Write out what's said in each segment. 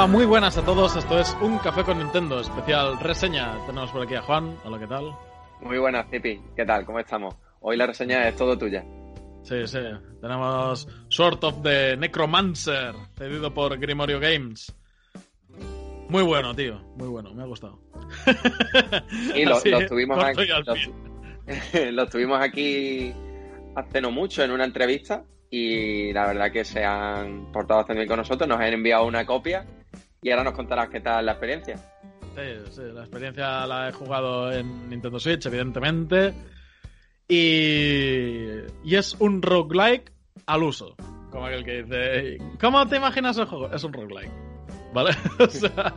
Hola, muy buenas a todos. Esto es Un Café con Nintendo, especial reseña. Tenemos por aquí a Juan. Hola, ¿qué tal? Muy buenas, Zipi. ¿Qué tal? ¿Cómo estamos? Hoy la reseña es todo tuya. Sí, sí. Tenemos Sort of the Necromancer, cedido por Grimorio Games. Muy bueno, tío. Muy bueno, me ha gustado. Y lo, Así, lo tuvimos aquí, y al lo, pie. lo tuvimos aquí hace no mucho en una entrevista y la verdad que se han portado bastante bien con nosotros, nos han enviado una copia y ahora nos contarás qué tal la experiencia. Sí, sí, la experiencia la he jugado en Nintendo Switch, evidentemente. Y, y es un roguelike al uso. Como aquel que dice, ¿cómo te imaginas el juego? Es un roguelike. ¿Vale? O sea,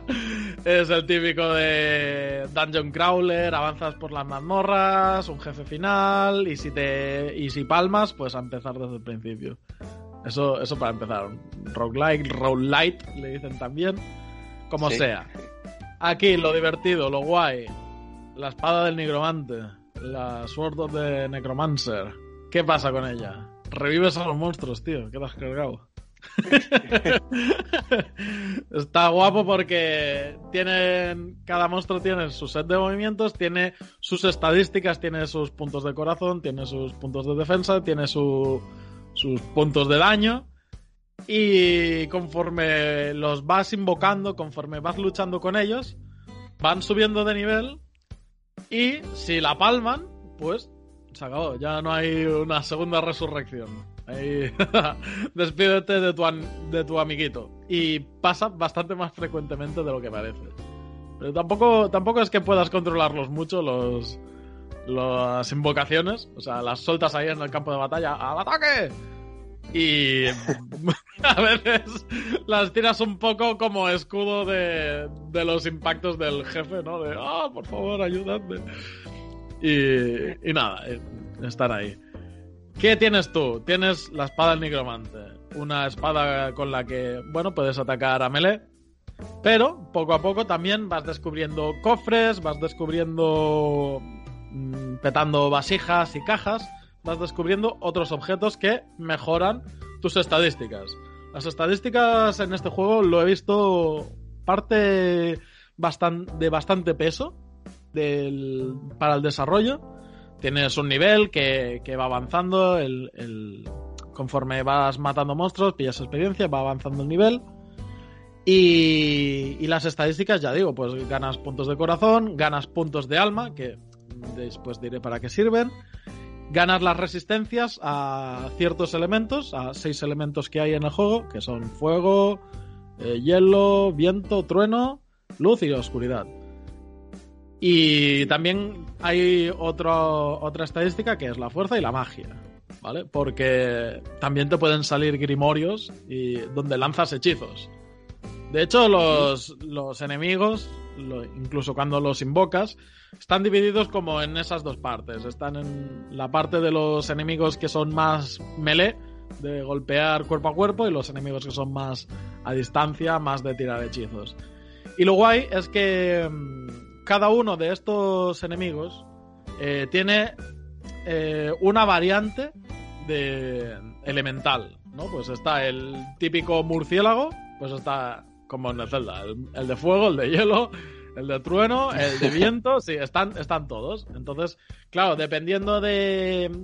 es el típico de Dungeon Crawler, avanzas por las mazmorras, un jefe final, y si te. y si palmas, pues a empezar desde el principio. Eso, eso para empezar. Roguelike, roguelite, le dicen también. Como Sí. sea. Aquí lo divertido, lo guay. La espada del nigromante. La Sword of the Necromancer. ¿Qué pasa con ella? Revives a los monstruos, tío. ¿Qué te has cargado? Está guapo porque tienen. Cada monstruo tiene su set de movimientos, tiene sus estadísticas, tiene sus puntos de corazón, tiene sus puntos de defensa, tiene su- sus puntos de daño. Y conforme los vas invocando, conforme vas luchando con ellos, van subiendo de nivel. Y si la palman, pues se acabó. Ya no hay una segunda resurrección. Ahí, despídete de tu, de tu amiguito. Y pasa bastante más frecuentemente de lo que parece. Pero tampoco, tampoco es que puedas controlarlos mucho los, las invocaciones. O sea, las sueltas ahí en el campo de batalla. ¡Al ataque! Y a veces las tiras un poco como escudo de, de los impactos del jefe, ¿no? De, ah, por favor, ayúdame. Y, y nada, eh, están ahí. ¿Qué tienes tú? Tienes la espada del nigromante. Una espada con la que, bueno, puedes atacar a melee. Pero poco a poco también vas descubriendo cofres, vas descubriendo. Mm, petando vasijas y cajas. Vas descubriendo otros objetos que mejoran tus estadísticas. Las estadísticas en este juego lo he visto parte de bastante peso del- para el desarrollo. Tienes un nivel que, que va avanzando, el, el- conforme vas matando monstruos, pillas experiencia, va avanzando el nivel. Y, y las estadísticas, ya digo, pues ganas puntos de corazón, ganas puntos de alma, que después diré para qué sirven. Ganas las resistencias a ciertos elementos, a seis elementos que hay en el juego, que son fuego, eh, hielo, viento, trueno, luz y oscuridad. Y también hay otra estadística que es la fuerza y la magia, ¿vale? Porque también te pueden salir grimorios y donde lanzas hechizos. De hecho, los, los enemigos, incluso cuando los invocas, están divididos como en esas dos partes. Están en la parte de los enemigos que son más melee, de golpear cuerpo a cuerpo, y los enemigos que son más a distancia, más de tirar hechizos. Y lo guay es que mm, cada uno de estos enemigos eh, tiene eh, una variante de elemental, ¿no? Pues está el típico murciélago, pues está como en el Zelda, el, de fuego, el de hielo, el de trueno, el de viento, sí, están, están todos. Entonces, claro, dependiendo de,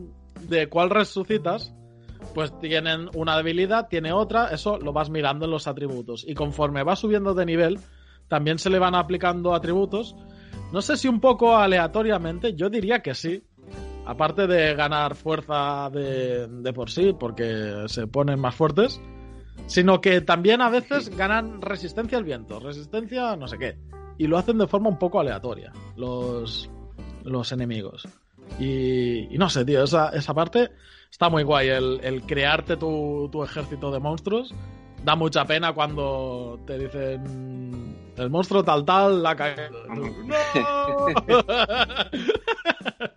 de cuál resucitas, pues tienen una debilidad, tiene otra, eso lo vas mirando en los atributos. Y conforme va subiendo de nivel, también se le van aplicando atributos. No sé si un poco aleatoriamente, yo diría que sí. Aparte de ganar fuerza de, de por sí, porque se ponen más fuertes, sino que también a veces ganan resistencia al viento, resistencia a no sé qué. Y lo hacen de forma un poco aleatoria, los, los enemigos. Y, y no sé, tío, esa, esa parte está muy guay. El, el crearte tu, tu ejército de monstruos da mucha pena cuando te dicen el monstruo tal tal la caído. ¡No!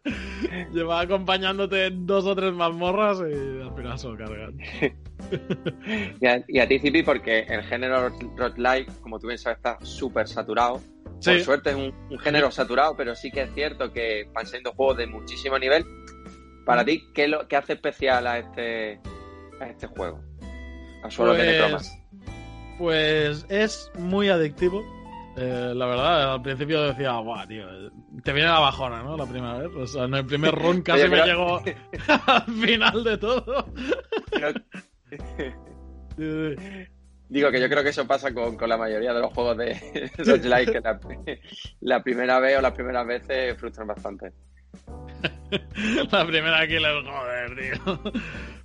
Lleva acompañándote dos o tres mazmorras y al final se lo cargan. Y a, y a ti, Zipi, porque el género roguelike, como tú bien sabes, está súper saturado. Sí. Por suerte es un, un género saturado, pero sí que es cierto que van siendo juegos de muchísimo nivel. Para ti, ¿qué, lo, qué hace especial a este, a este juego? A Pues-. Pues es muy adictivo. Eh, la verdad, al principio decía, guau, tío, te viene la bajona, ¿no? La primera vez. O sea, en el primer run casi Oye, me pero- llegó al final de todo. Sí. Digo que yo creo que eso pasa con, con la mayoría de los juegos de roguelike, que la, primera vez o las primeras veces frustran bastante. La primera killer, joder, tío.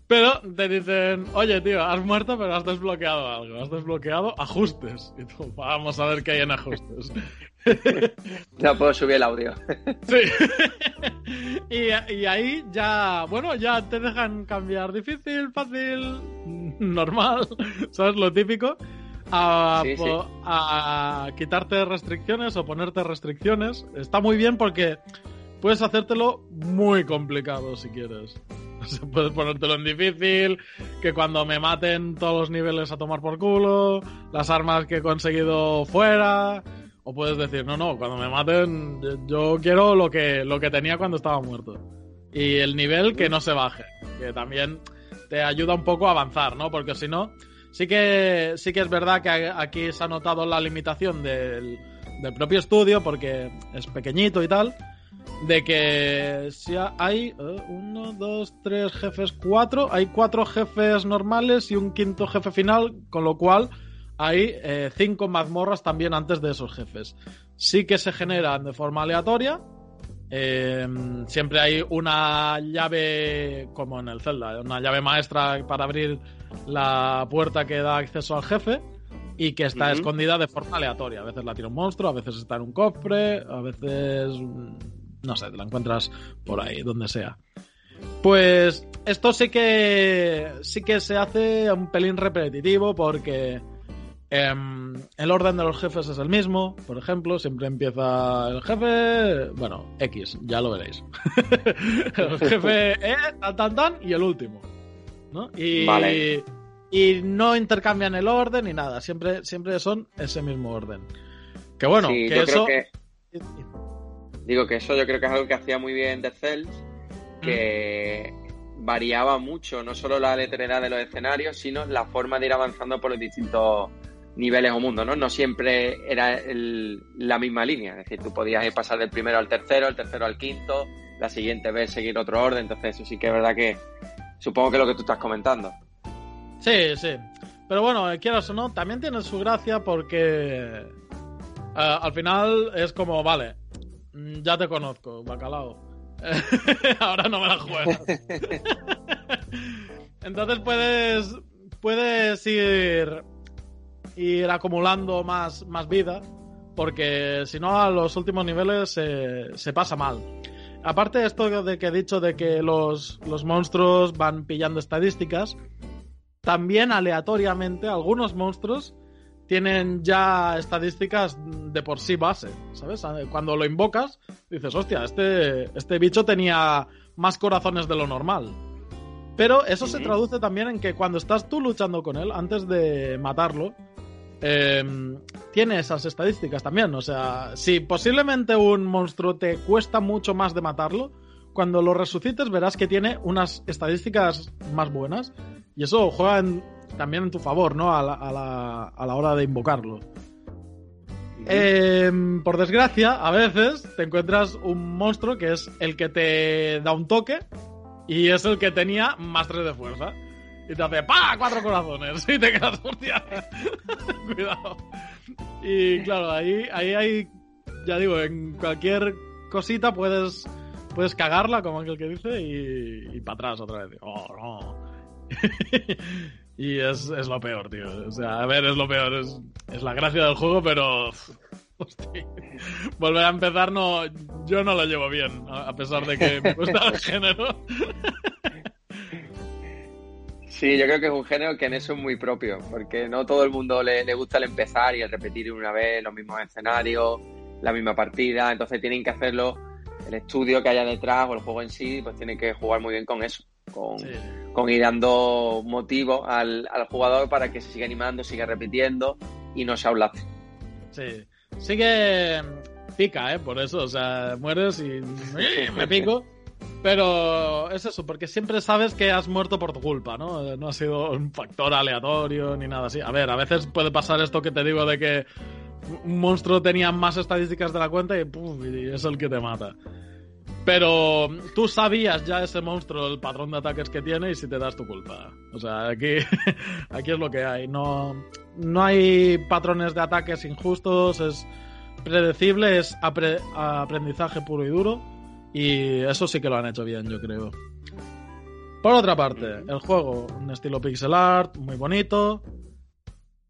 Pero te dicen, oye, tío, has muerto, pero has desbloqueado algo. Has desbloqueado ajustes. Y tú, vamos a ver qué hay en ajustes. No puedo subir el audio. Sí. y, y ahí ya, bueno, ya te dejan cambiar difícil, fácil, normal, ¿sabes? Lo típico. A, Sí, a quitarte restricciones o ponerte restricciones. Está muy bien porque puedes hacértelo muy complicado si quieres. Puedes ponértelo en difícil, que cuando me maten todos los niveles a tomar por culo, las armas que he conseguido fuera. O puedes decir, no, no, cuando me maten, yo quiero lo que, lo que tenía cuando estaba muerto. Y el nivel que no se baje. Que también te ayuda un poco a avanzar, ¿no? Porque si no, sí que, sí que es verdad que aquí se ha notado la limitación del, del propio estudio, porque es pequeñito y tal. De que si hay eh, uno, dos, tres jefes, cuatro. Hay cuatro jefes normales y un quinto jefe final, con lo cual hay eh, cinco mazmorras también antes de esos jefes. Sí que se generan de forma aleatoria. eh, siempre hay una llave, como en el Zelda, una llave maestra para abrir la puerta que da acceso al jefe y que está escondida de forma aleatoria. A veces la tira un monstruo, a veces está en un cofre, a veces. No sé, te la encuentras por ahí, donde sea. Pues esto sí que sí que se hace un pelín repetitivo porque em, el orden de los jefes es el mismo. Por ejemplo, siempre empieza el jefe, bueno, X, ya lo veréis. el jefe E, tan, tan, tan, y el último. ¿no? Y, Vale. y no intercambian el orden ni nada, siempre, siempre son ese mismo orden. Que bueno, Sí, que yo eso... creo que, digo que eso yo creo que es algo que hacía muy bien The Cells, que variaba mucho, no solo la aleatoriedad de los escenarios, sino la forma de ir avanzando por los distintos niveles o mundos, ¿no? No siempre era el- la misma línea, es decir, tú podías ir pasar del primero al tercero, el tercero al quinto, la siguiente vez seguir otro orden, entonces eso sí que es verdad que supongo que es lo que tú estás comentando. Sí, sí. Pero bueno, eh, quieras o no, también tiene su gracia porque eh, al final es como, vale, mm, ya te conozco, bacalao. Ahora no me la juegas. Entonces puedes, puedes ir, ir acumulando más, más vida porque si no a los últimos niveles se, se pasa mal. Aparte de esto de que he dicho de que los, los monstruos van pillando estadísticas, también aleatoriamente algunos monstruos tienen ya estadísticas de por sí base, ¿sabes? Cuando lo invocas, dices, hostia, este, este bicho tenía más corazones de lo normal. Pero eso se traduce también en que cuando estás tú luchando con él, antes de matarlo, eh, tiene esas estadísticas también. O sea, si posiblemente un monstruo te cuesta mucho más de matarlo, cuando lo resucites verás que tiene unas estadísticas más buenas. Y eso juega en- también en tu favor, ¿no? A la, a la- a la hora de invocarlo. Eh, por desgracia, a veces te encuentras un monstruo que es el que te da un toque y es el que tenía más 3 de fuerza. Y te hace ¡pa! Cuatro corazones. Y te quedas, hostia. Cuidado. Y claro, ahí, ahí hay. Ya digo, en cualquier cosita puedes. Puedes cagarla, como aquel que dice, y, y para atrás otra vez. Oh, no. y es, es, lo peor, tío. O sea, a ver, es lo peor. Es, es la gracia del juego, pero. Hostia. Volver a empezar, no. Yo no lo llevo bien, a pesar de que me gusta el género. Sí, yo creo que es un género que en eso es muy propio, porque no todo el mundo le, le, gusta el empezar y el repetir una vez los mismos escenarios, la misma partida, entonces tienen que hacerlo, el estudio que haya detrás o el juego en sí, pues tiene que jugar muy bien con eso, con, sí. con ir dando motivos al, al, jugador para que se siga animando, siga repitiendo y no sea un lastre. Sí, sí que pica, ¿eh? Por eso, o sea, mueres y me pico. Pero es eso, porque siempre sabes que has muerto por tu culpa, ¿no? No ha sido un factor aleatorio ni nada así. A ver, a veces puede pasar esto que te digo de que un monstruo tenía más estadísticas de la cuenta y, puf, y es el que te mata. Pero tú sabías ya ese monstruo, el patrón de ataques que tiene y si te das tu culpa. O sea, aquí, aquí es lo que hay. No, no hay patrones de ataques injustos, es predecible, es apre aprendizaje puro y duro. Y eso sí que lo han hecho bien, yo creo. Por otra parte, el juego, un estilo pixel art, muy bonito,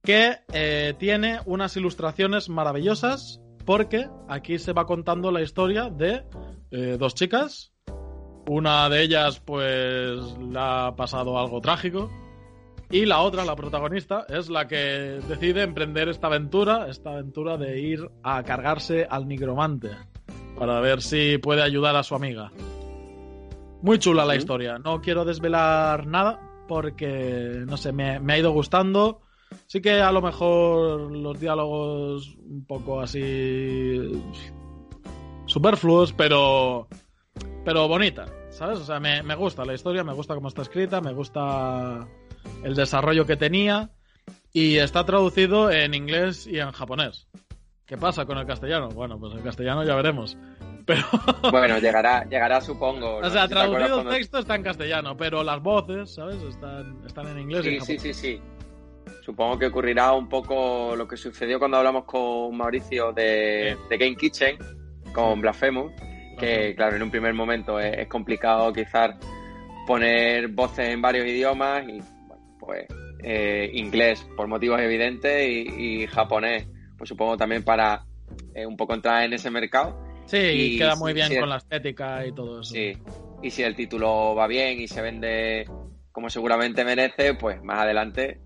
que eh, tiene unas ilustraciones maravillosas, porque aquí se va contando la historia de eh, dos chicas. Una de ellas, pues, le ha pasado algo trágico. Y la otra, la protagonista, es la que decide emprender esta aventura, esta aventura de ir a cargarse al nigromante para ver si puede ayudar a su amiga. Muy chula la historia. No quiero desvelar nada porque, no sé, me, me, ha ido gustando. Sí que a lo mejor los diálogos un poco así superfluos, pero pero bonita, ¿sabes? O sea, me, me gusta la historia, me gusta cómo está escrita, me gusta el desarrollo que tenía y está traducido en inglés y en japonés. ¿Qué pasa con el castellano? Bueno, pues el castellano ya veremos. Pero... Bueno, llegará, llegará supongo. O sea, si traducido el texto está en castellano, pero las voces, ¿sabes? Están, están en inglés. Sí, y en sí, sí, sí. Supongo que ocurrirá un poco lo que sucedió cuando hablamos con Mauricio de, sí. de Game Kitchen, con Blasphemous, que claro, en un primer momento es, es, complicado quizás poner voces en varios idiomas y, bueno, pues eh, inglés por motivos evidentes y, y japonés pues supongo también para eh, un poco entrar en ese mercado. Sí, y queda muy bien si con la estética y todo eso. Sí, y si el título va bien y se vende como seguramente merece, pues más adelante,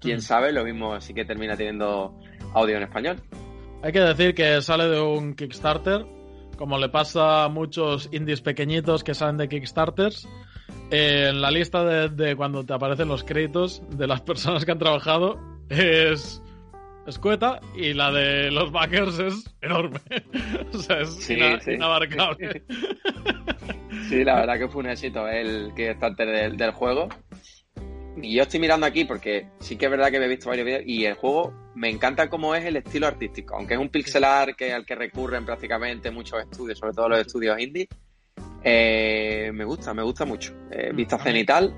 quién mm. sabe, lo mismo sí que termina teniendo audio en español. Hay que decir que sale de un Kickstarter, como le pasa a muchos indies pequeñitos que salen de Kickstarters. Eh, en la lista de, de cuando te aparecen los créditos de las personas que han trabajado es escueta y la de los backers es enorme. o sea, es sí, ina sí. inabarcable. sí, la verdad que fue un éxito el Kickstarter del, del, juego. Y yo estoy mirando aquí porque sí que es verdad que me he visto varios vídeos y el juego me encanta cómo es el estilo artístico. Aunque es un pixel art que, al que recurren prácticamente muchos estudios, sobre todo los estudios indie. Eh, me gusta, me gusta mucho. Eh, vista cenital.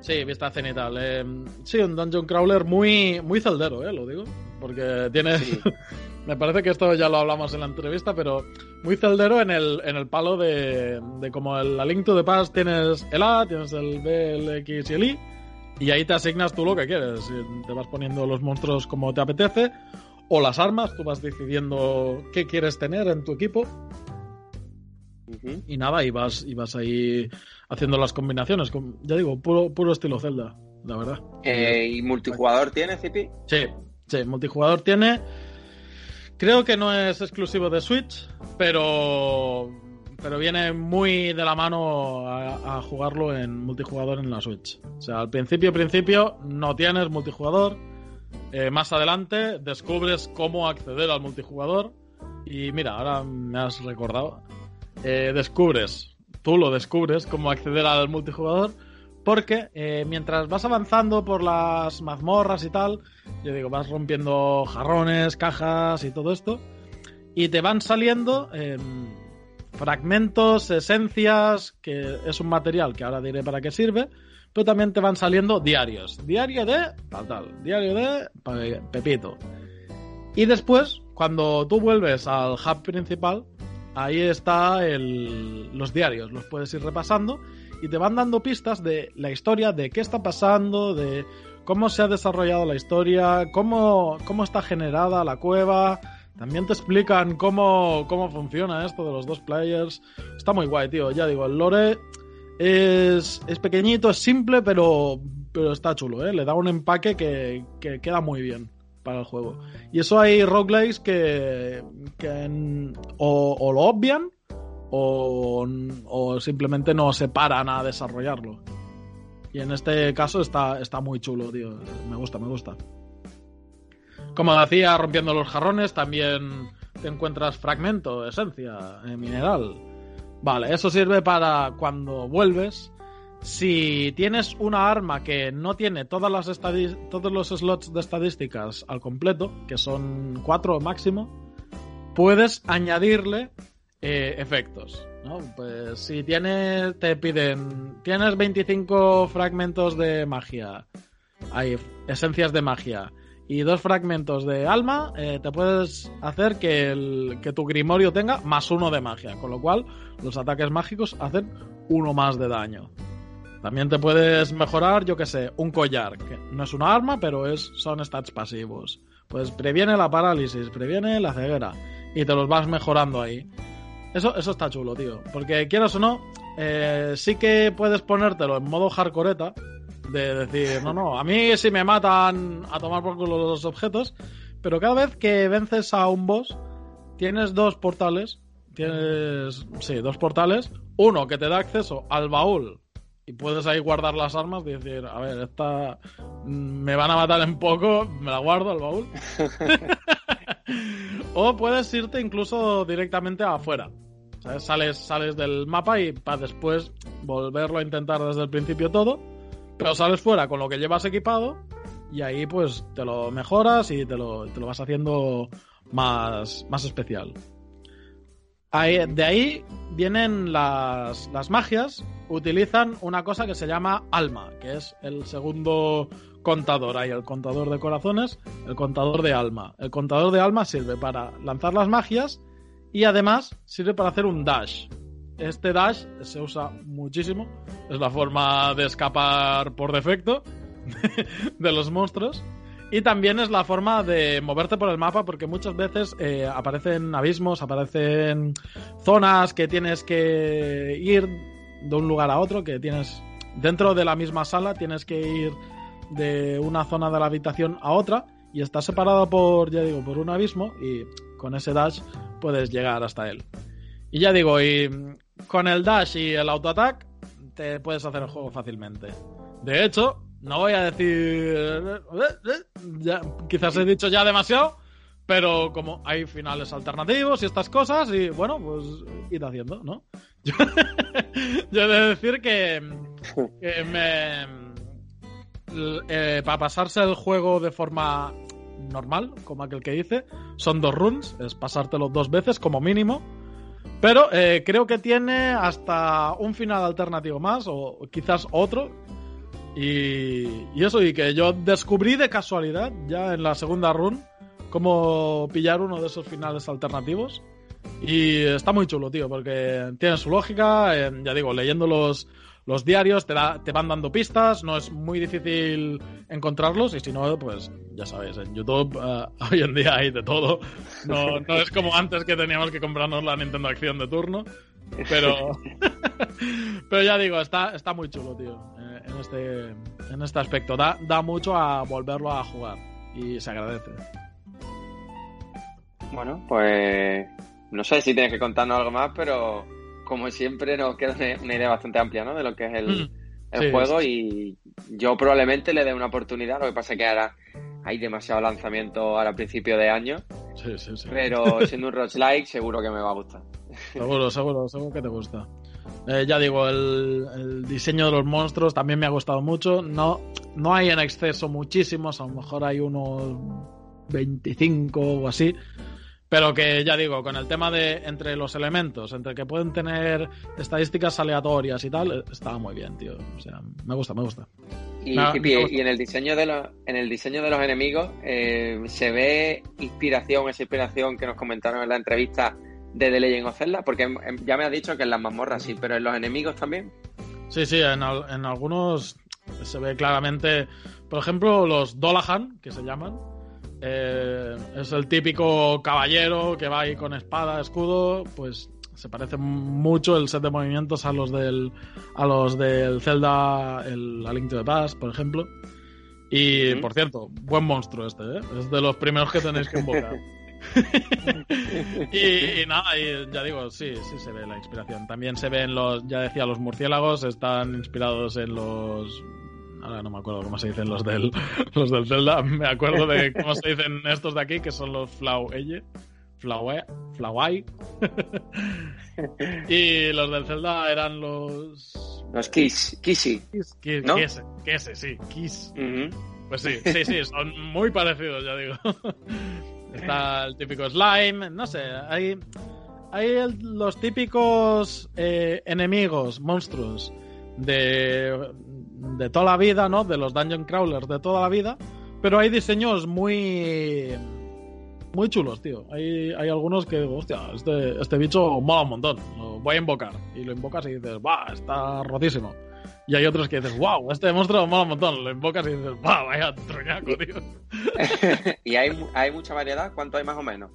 Sí, vista cenital. Eh, sí, un dungeon crawler muy, muy celdero, eh, lo digo. Porque tiene. Sí. me parece que esto ya lo hablamos en la entrevista, pero muy celdero en el, en el palo de, de como el, la Link to the Past tienes el A, tienes el B, el X y el Y. Y ahí te asignas tú lo que quieres. Te vas poniendo los monstruos como te apetece. O las armas, tú vas decidiendo qué quieres tener en tu equipo. Uh -huh. Y nada, y vas, y vas ahí haciendo las combinaciones. Ya digo, puro, puro estilo Zelda, la verdad. Eh, ¿Y multijugador tiene, Zipi? Sí, sí, multijugador tiene. Creo que no es exclusivo de Switch, pero pero viene muy de la mano a, jugarlo en multijugador en la Switch. O sea, al principio, principio, no tienes multijugador. Eh, más adelante descubres cómo acceder al multijugador. Y mira, ahora me has recordado. Eh, descubres, tú lo descubres, cómo acceder al multijugador Porque eh, mientras vas avanzando por las mazmorras y tal, yo digo, vas rompiendo jarrones, cajas y todo esto, y te van saliendo eh, fragmentos, esencias, que es un material que ahora diré para qué sirve, pero también te van saliendo diarios. Diario de tal, tal, diario de Pepito. Y después, cuando tú vuelves al hub principal, ahí está el, los diarios, los puedes ir repasando y te van dando pistas de la historia, de qué está pasando, de cómo se ha desarrollado la historia, cómo, cómo está generada la cueva. También te explican cómo, cómo funciona esto de los dos players. Está muy guay, tío. Ya digo, el lore es, es pequeñito, es simple, pero, pero está chulo, ¿eh? Le da un empaque que, que queda muy bien para el juego. Y eso hay roguelikes que, que o, o, lo obvian o, o, simplemente no se paran a desarrollarlo. Y en este caso está, está muy chulo, tío. Me gusta, me gusta. Como decía, rompiendo los jarrones, también te encuentras fragmento, esencia, mineral. Vale, eso sirve para cuando vuelves si tienes una arma que no tiene todas las todos los slots de estadísticas al completo, que son cuatro máximo, puedes añadirle eh, efectos. ¿no? Pues si tienes, te piden, tienes 25 fragmentos de magia, hay esencias de magia y dos fragmentos de alma, eh, te puedes hacer que, que tu grimorio tenga más uno de magia, con lo cual los ataques mágicos hacen uno más de daño. También te puedes mejorar, yo que sé, un collar, que no es una arma, pero es, son stats pasivos. Pues previene la parálisis, previene la ceguera. Y te los vas mejorando ahí. Eso, eso está chulo, tío. Porque quieras o no, eh, sí que puedes ponértelo en modo hardcoreta. De decir, no, no, a mí si me matan a tomar por culo los objetos. Pero cada vez que vences a un boss, tienes dos portales. Tienes, sí, dos portales. Uno que te da acceso al baúl y puedes ahí guardar las armas y decir, a ver, esta me van a matar en poco, me la guardo al baúl. o puedes irte incluso directamente afuera. Sales, sales del mapa y para después volverlo a intentar desde el principio todo. Pero sales fuera con lo que llevas equipado y ahí pues te lo mejoras y te lo, te lo vas haciendo más, más especial. de ahí vienen las, las magias utilizan una cosa que se llama alma, que es el segundo contador. Hay el contador de corazones, el contador de alma. El contador de alma sirve para lanzar las magias y además sirve para hacer un dash. Este dash se usa muchísimo, es la forma de escapar por defecto de los monstruos. Y también es la forma de moverte por el mapa porque muchas veces eh, aparecen abismos, aparecen zonas que tienes que ir de un lugar a otro, que tienes dentro de la misma sala, tienes que ir de una zona de la habitación a otra y está separado por, ya digo, por un abismo y con ese dash puedes llegar hasta él. Y ya digo, y con el dash y el autoattack te puedes hacer el juego fácilmente. De hecho, no voy a decir... Ya, quizás he dicho ya demasiado, pero como hay finales alternativos y estas cosas, y bueno, pues ir haciendo, ¿no? Yo, he de decir que, me, eh, para pasarse el juego de forma normal, como aquel que dice, son dos runs, es pasártelo dos veces como mínimo. Pero eh, creo que tiene hasta un final alternativo más, o quizás otro. Y, y, eso, y que yo descubrí de casualidad, ya en la segunda run, cómo pillar uno de esos finales alternativos. Y está muy chulo, tío, porque tiene su lógica. Ya digo, leyendo los, los diarios te, da, te van dando pistas, no es muy difícil encontrarlos. Y si no, pues ya sabes, en YouTube uh, hoy en día hay de todo. No, no es como antes que teníamos que comprarnos la Nintendo Acción de turno. Pero, pero ya digo, está, está muy chulo, tío, eh, en este, en este aspecto. Da, da mucho a volverlo a jugar y se agradece. Bueno, pues no sé si tienes que contarnos algo más, pero como siempre nos queda una idea bastante amplia ¿no? de lo que es el, mm. juego y yo probablemente le dé una oportunidad, lo que pasa es que ahora hay demasiado lanzamiento ahora a principio de año, sí, sí, pero siendo un like seguro que me va a gustar. Seguro, seguro, seguro que te gusta. Eh, ya digo, el, el diseño de los monstruos también me ha gustado mucho. No, no hay en exceso muchísimos, a lo mejor hay unos 25 o así. Pero que ya digo, con el tema de entre los elementos, entre que pueden tener estadísticas aleatorias y tal, está muy bien, tío. O sea, me gusta, me gusta. Y, Me- Hippie, me gusta. y en el diseño de los, en el diseño de los enemigos eh, se ve inspiración, esa inspiración que nos comentaron en la entrevista de The Legend of Zelda, porque em, em, ya me has dicho que en las mazmorras sí, pero en los enemigos también. Sí, sí, en, al- en algunos se ve claramente, por ejemplo, los Dolahan, que se llaman. Eh, es el típico caballero que va ahí con espada, escudo, pues se parece mucho el set de movimientos a los del a los del Zelda el A Link to the Past, por ejemplo. Y por cierto, buen monstruo este, ¿eh? es de los primeros que tenéis que invocar. y, y nada, y ya digo, sí, sí se ve la inspiración. También se ven los, ya decía, los murciélagos están inspirados en los. Ahora no me acuerdo cómo se dicen los del, los del Zelda. Me acuerdo de cómo se dicen estos de aquí, que son los Flaueye. Flaue, Flawai. y los del Zelda eran los. Los Kiss, Kissy. Kiss, Kiss, ¿No? Kiss, Kiss, sí, Kiss. Pues sí, sí, sí, son muy parecidos, ya digo. Está el típico slime, no sé, hay, hay el- los típicos eh, enemigos, monstruos de, de toda la vida, ¿no? De los dungeon crawlers de toda la vida, pero hay diseños muy muy chulos, tío. Hay, hay algunos que, digo, hostia, este, este bicho mola un montón, lo voy a invocar. Y lo invocas y dices, va, está rotísimo. Y hay otros que dices, wow, este monstruo mola un montón. Lo invocas y dices, va, vaya truñaco, tío. y hay, hay mucha variedad, ¿cuánto hay más o menos?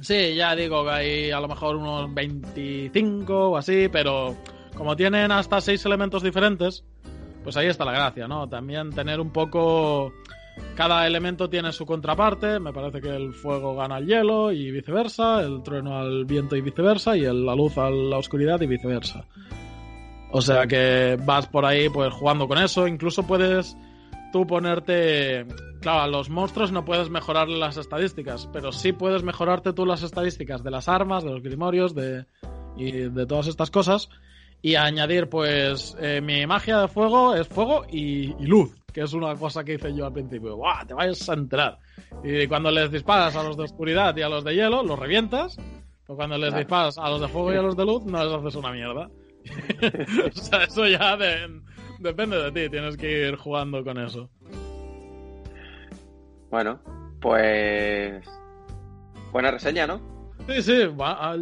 Sí, ya digo que hay a lo mejor unos 25 o así, pero como tienen hasta seis elementos diferentes, pues ahí está la gracia, ¿no? También tener un poco... Cada elemento tiene su contraparte, me parece que el fuego gana al hielo y viceversa, el trueno al viento y viceversa, y la luz a la oscuridad y viceversa. O sea que vas por ahí pues jugando con eso, incluso puedes tú ponerte... Claro, a los monstruos no puedes mejorar las estadísticas, pero sí puedes mejorarte tú las estadísticas de las armas, de los grimorios, de, y de todas estas cosas. Y añadir, pues, eh, mi magia de fuego es fuego y, y luz, que es una cosa que hice yo al principio. ¡Buah! Te vayas a enterar. Y cuando les disparas a los de oscuridad y a los de hielo, los revientas. Pero cuando les Claro. disparas a los de fuego y a los de luz, no les haces una mierda. o sea, eso ya de- depende de ti, tienes que ir jugando con eso. Bueno, pues. Buena reseña, ¿no? Sí, sí,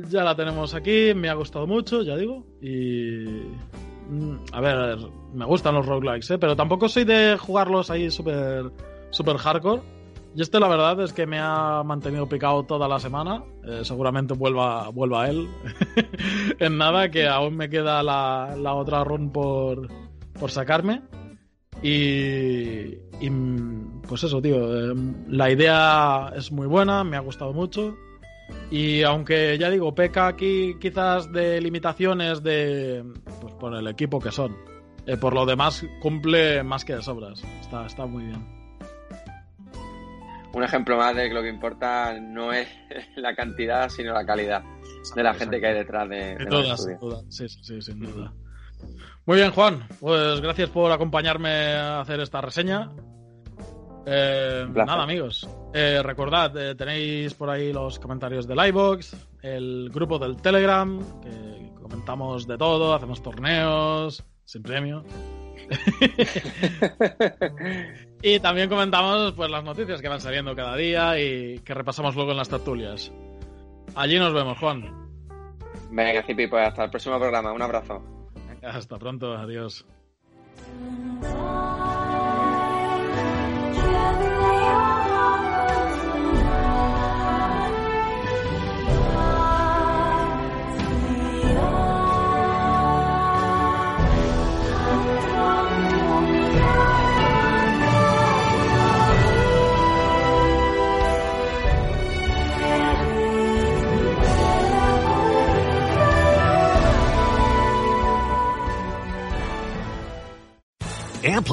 ya la tenemos aquí, me ha gustado mucho, ya digo, y... mm, A ver, me gustan los roguelikes, ¿eh? pero tampoco soy de jugarlos ahí súper super hardcore. Y este la verdad es que me ha mantenido picado toda la semana, eh, seguramente vuelva, vuelva a él en nada, que aún me queda la, la otra run por, por sacarme. Y, y, mm, pues eso, tío, eh, la idea es muy buena, me ha gustado mucho. Y aunque ya digo, peca aquí quizás de limitaciones de pues por el equipo que son. Eh, por lo demás cumple más que de sobras. Está, está muy bien. Un ejemplo más de que lo que importa no es la cantidad, sino la calidad de la gente que hay detrás de, de Sin duda. Sí, sí, sí, sin duda. Muy bien, Juan. Pues gracias por acompañarme a hacer esta reseña. Eh, nada, amigos. Eh, recordad, eh, tenéis por ahí los comentarios del iBox, el grupo del Telegram, que comentamos de todo, hacemos torneos sin premio. y también comentamos pues las noticias que van saliendo cada día y que repasamos luego en las tertulias. Allí nos vemos, Juan. Venga, Zipi, pues hasta el próximo programa. Un abrazo. Hasta pronto, adiós.